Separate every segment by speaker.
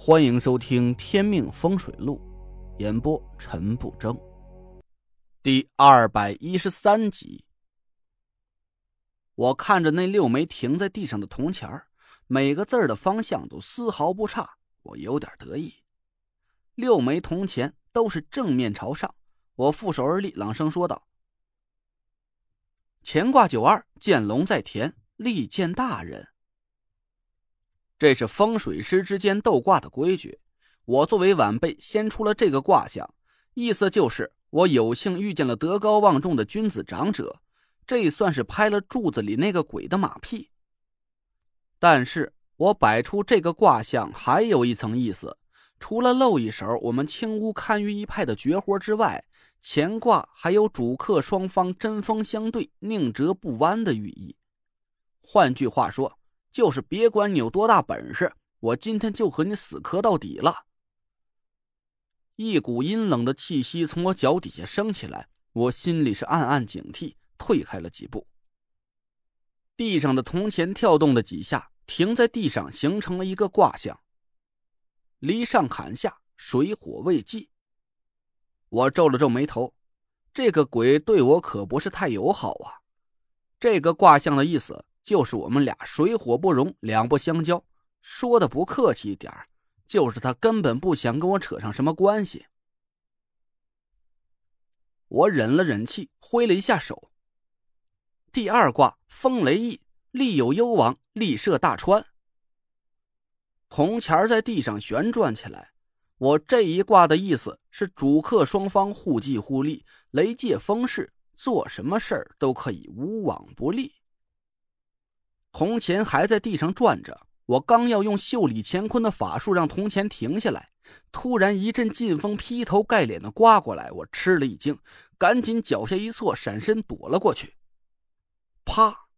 Speaker 1: 欢迎收听《天命风水录》，演播陈不争，第二百一十三集。我看着那六枚停在地上的铜钱每个字儿的方向都丝毫不差，我有点得意。六枚铜钱都是正面朝上，我负手而立，朗声说道：“乾卦九二，见龙在田，利见大人。”这是风水师之间斗卦的规矩。我作为晚辈，先出了这个卦象，意思就是我有幸遇见了德高望重的君子长者，这算是拍了柱子里那个鬼的马屁。但是我摆出这个卦象还有一层意思，除了露一手我们青屋堪舆一派的绝活之外，乾卦还有主客双方针锋相对、宁折不弯的寓意。换句话说。就是别管你有多大本事，我今天就和你死磕到底了。一股阴冷的气息从我脚底下升起来，我心里是暗暗警惕，退开了几步。地上的铜钱跳动了几下，停在地上，形成了一个卦象：离上坎下，水火未济。我皱了皱眉头，这个鬼对我可不是太友好啊。这个卦象的意思。就是我们俩水火不容，两不相交。说的不客气一点就是他根本不想跟我扯上什么关系。我忍了忍气，挥了一下手。第二卦风雷翼，利有攸往，利涉大川。铜钱在地上旋转起来。我这一卦的意思是主客双方互济互利，雷借风势，做什么事儿都可以无往不利。铜钱还在地上转着，我刚要用袖里乾坤的法术让铜钱停下来，突然一阵劲风劈头盖脸的刮过来，我吃了一惊，赶紧脚下一错，闪身躲了过去。啪！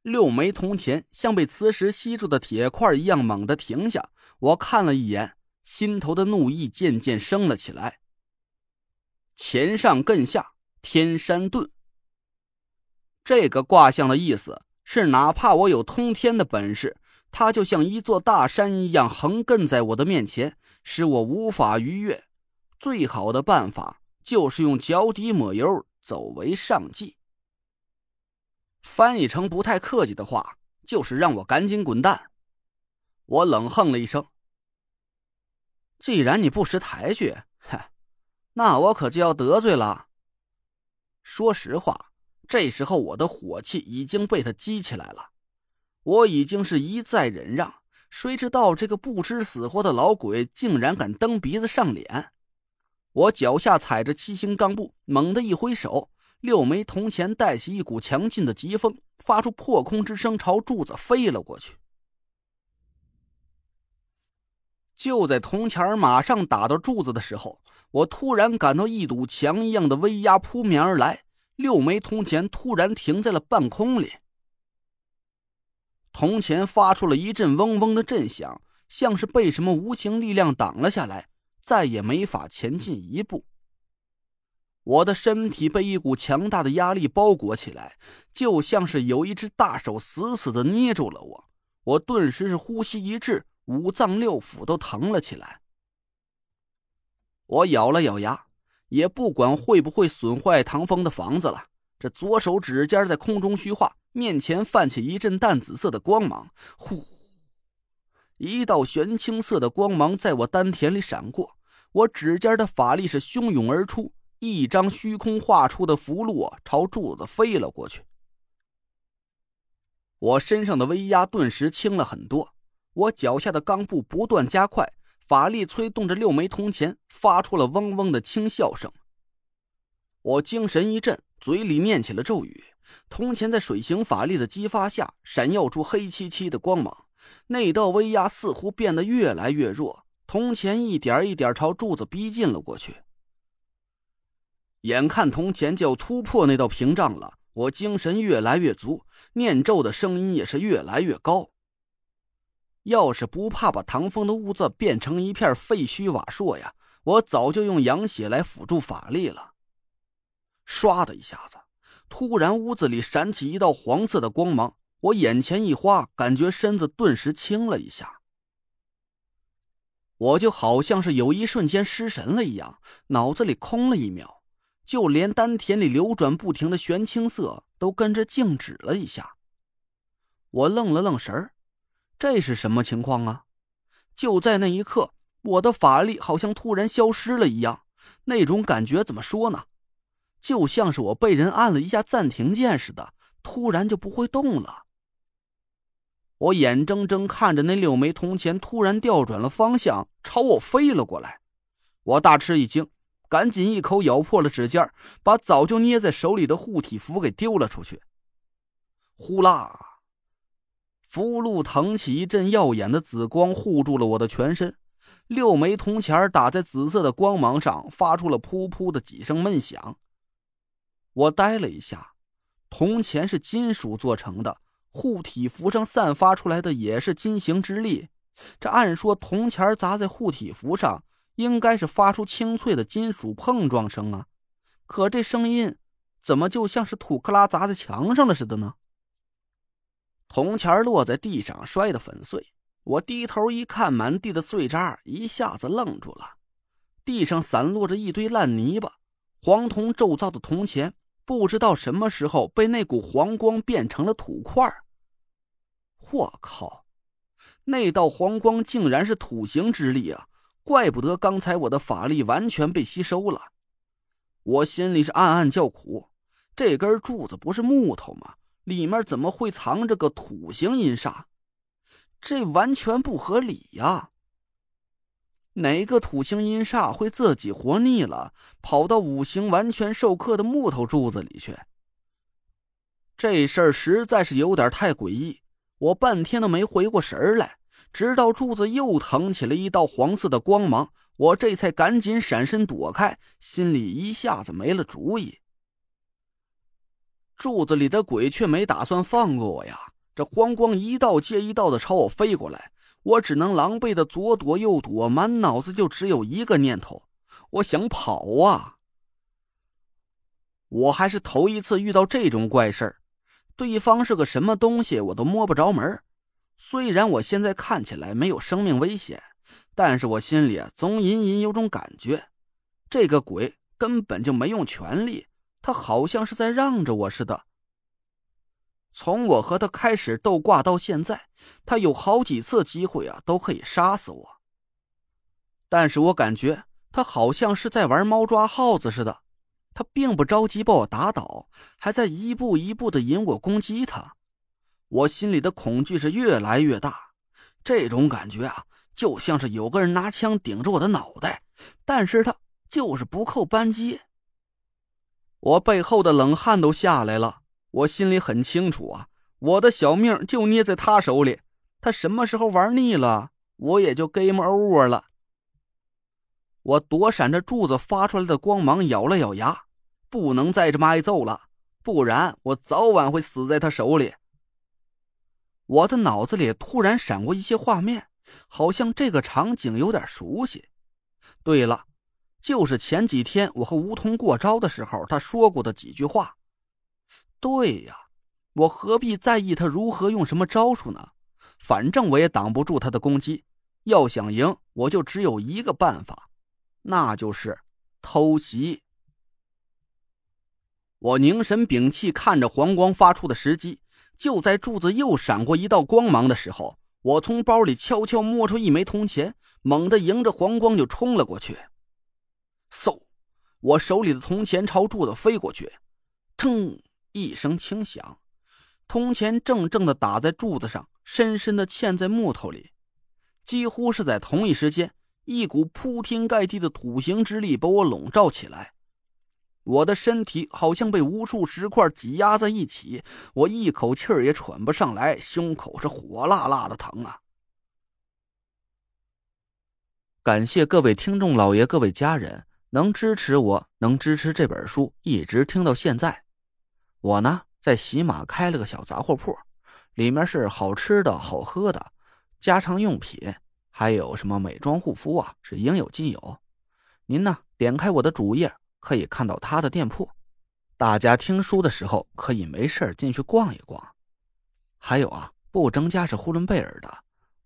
Speaker 1: 六枚铜钱像被磁石吸住的铁块一样猛地停下，我看了一眼，心头的怒意渐渐升了起来。钱上艮下，天山遁。这个卦象的意思。是，哪怕我有通天的本事，它就像一座大山一样横亘在我的面前，使我无法逾越。最好的办法就是用脚底抹油，走为上计。翻译成不太客气的话，就是让我赶紧滚蛋。我冷哼了一声：“既然你不识抬举，哼，那我可就要得罪了。说实话。”这时候，我的火气已经被他激起来了。我已经是一再忍让，谁知道这个不知死活的老鬼竟然敢蹬鼻子上脸！我脚下踩着七星钢步，猛地一挥手，六枚铜钱带起一股强劲的疾风，发出破空之声，朝柱子飞了过去。就在铜钱马上打到柱子的时候，我突然感到一堵墙一样的威压扑面而来。六枚铜钱突然停在了半空里，铜钱发出了一阵嗡嗡的震响，像是被什么无形力量挡了下来，再也没法前进一步。我的身体被一股强大的压力包裹起来，就像是有一只大手死死的捏住了我。我顿时是呼吸一滞，五脏六腑都疼了起来。我咬了咬牙。也不管会不会损坏唐风的房子了。这左手指尖在空中虚化，面前泛起一阵淡紫色的光芒，呼，一道玄青色的光芒在我丹田里闪过。我指尖的法力是汹涌而出，一张虚空画出的符箓朝柱子飞了过去。我身上的威压顿时轻了很多，我脚下的钢步不断加快。法力催动着六枚铜钱，发出了嗡嗡的轻笑声。我精神一振，嘴里念起了咒语。铜钱在水行法力的激发下，闪耀出黑漆漆的光芒。那道威压似乎变得越来越弱，铜钱一点一点朝柱子逼近了过去。眼看铜钱就要突破那道屏障了，我精神越来越足，念咒的声音也是越来越高。要是不怕把唐风的屋子变成一片废墟瓦砾呀，我早就用羊血来辅助法力了。唰的一下子，突然屋子里闪起一道黄色的光芒，我眼前一花，感觉身子顿时轻了一下。我就好像是有一瞬间失神了一样，脑子里空了一秒，就连丹田里流转不停的玄青色都跟着静止了一下。我愣了愣神儿，这是什么情况啊？就在那一刻，我的法力好像突然消失了一样，那种感觉怎么说呢？就像是我被人按了一下暂停键似的，突然就不会动了。我眼睁睁看着那六枚铜钱突然调转了方向，朝我飞了过来。我大吃一惊，赶紧一口咬破了指尖，把早就捏在手里的护体符给丢了出去。呼啦，符箓腾起一阵耀眼的紫光，护住了我的全身。六枚铜钱打在紫色的光芒上，发出了噗噗的几声闷响。我呆了一下，铜钱是金属做成的。护体符上散发出来的也是金行之力，这按说铜钱砸在护体符上，应该是发出清脆的金属碰撞声啊，可这声音怎么就像是土克拉砸在墙上了似的呢？铜钱落在地上，摔得粉碎。我低头一看，满地的碎渣，一下子愣住了。地上散落着一堆烂泥巴，黄铜铸造的铜钱。不知道什么时候被那股黄光变成了土块我靠，那道黄光竟然是土行之力啊！怪不得刚才我的法力完全被吸收了。我心里是暗暗叫苦，这根柱子不是木头吗？里面怎么会藏着个土行阴煞？这完全不合理呀！哪个土星阴煞会自己活腻了，跑到五行完全授课的木头柱子里去？这事儿实在是有点太诡异，我半天都没回过神来，直到柱子又腾起了一道黄色的光芒，我这才赶紧闪身躲开，心里一下子没了主意。柱子里的鬼却没打算放过我呀，这黄光一道接一道的朝我飞过来。我只能狼狈的左躲右躲，满脑子就只有一个念头：我想跑啊！我还是头一次遇到这种怪事儿，对方是个什么东西我都摸不着门虽然我现在看起来没有生命危险，但是我心里啊总隐隐有种感觉，这个鬼根本就没用全力，他好像是在让着我似的。从我和他开始斗挂到现在，他有好几次机会啊，都可以杀死我。但是我感觉他好像是在玩猫抓耗子似的，他并不着急把我打倒，还在一步一步的引我攻击他。我心里的恐惧是越来越大，这种感觉啊，就像是有个人拿枪顶着我的脑袋，但是他就是不扣扳机。我背后的冷汗都下来了。我心里很清楚啊，我的小命就捏在他手里，他什么时候玩腻了，我也就 game over 了。我躲闪着柱子发出来的光芒，咬了咬牙，不能再这么挨揍了，不然我早晚会死在他手里。我的脑子里突然闪过一些画面，好像这个场景有点熟悉。对了，就是前几天我和吴桐过招的时候，他说过的几句话。对呀，我何必在意他如何用什么招数呢？反正我也挡不住他的攻击。要想赢，我就只有一个办法，那就是偷袭。我凝神屏气，看着黄光发出的时机。就在柱子又闪过一道光芒的时候，我从包里悄悄摸出一枚铜钱，猛地迎着黄光就冲了过去。嗖！我手里的铜钱朝柱子飞过去，噌！一声轻响，铜钱正正的打在柱子上，深深的嵌在木头里。几乎是在同一时间，一股铺天盖地的土行之力把我笼罩起来。我的身体好像被无数石块挤压在一起，我一口气儿也喘不上来，胸口是火辣辣的疼啊！感谢各位听众老爷、各位家人能支持我，能支持这本书一直听到现在。我呢，在喜马开了个小杂货铺，里面是好吃的好喝的，家常用品，还有什么美妆护肤啊，是应有尽有。您呢，点开我的主页可以看到他的店铺。大家听书的时候可以没事进去逛一逛。还有啊，不增加是呼伦贝尔的，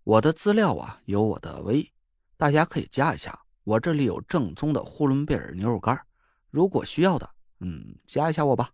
Speaker 1: 我的资料啊有我的微，大。家可以加一下，我这里有正宗的呼伦贝尔牛肉干，如果需要的，嗯，加一下我吧。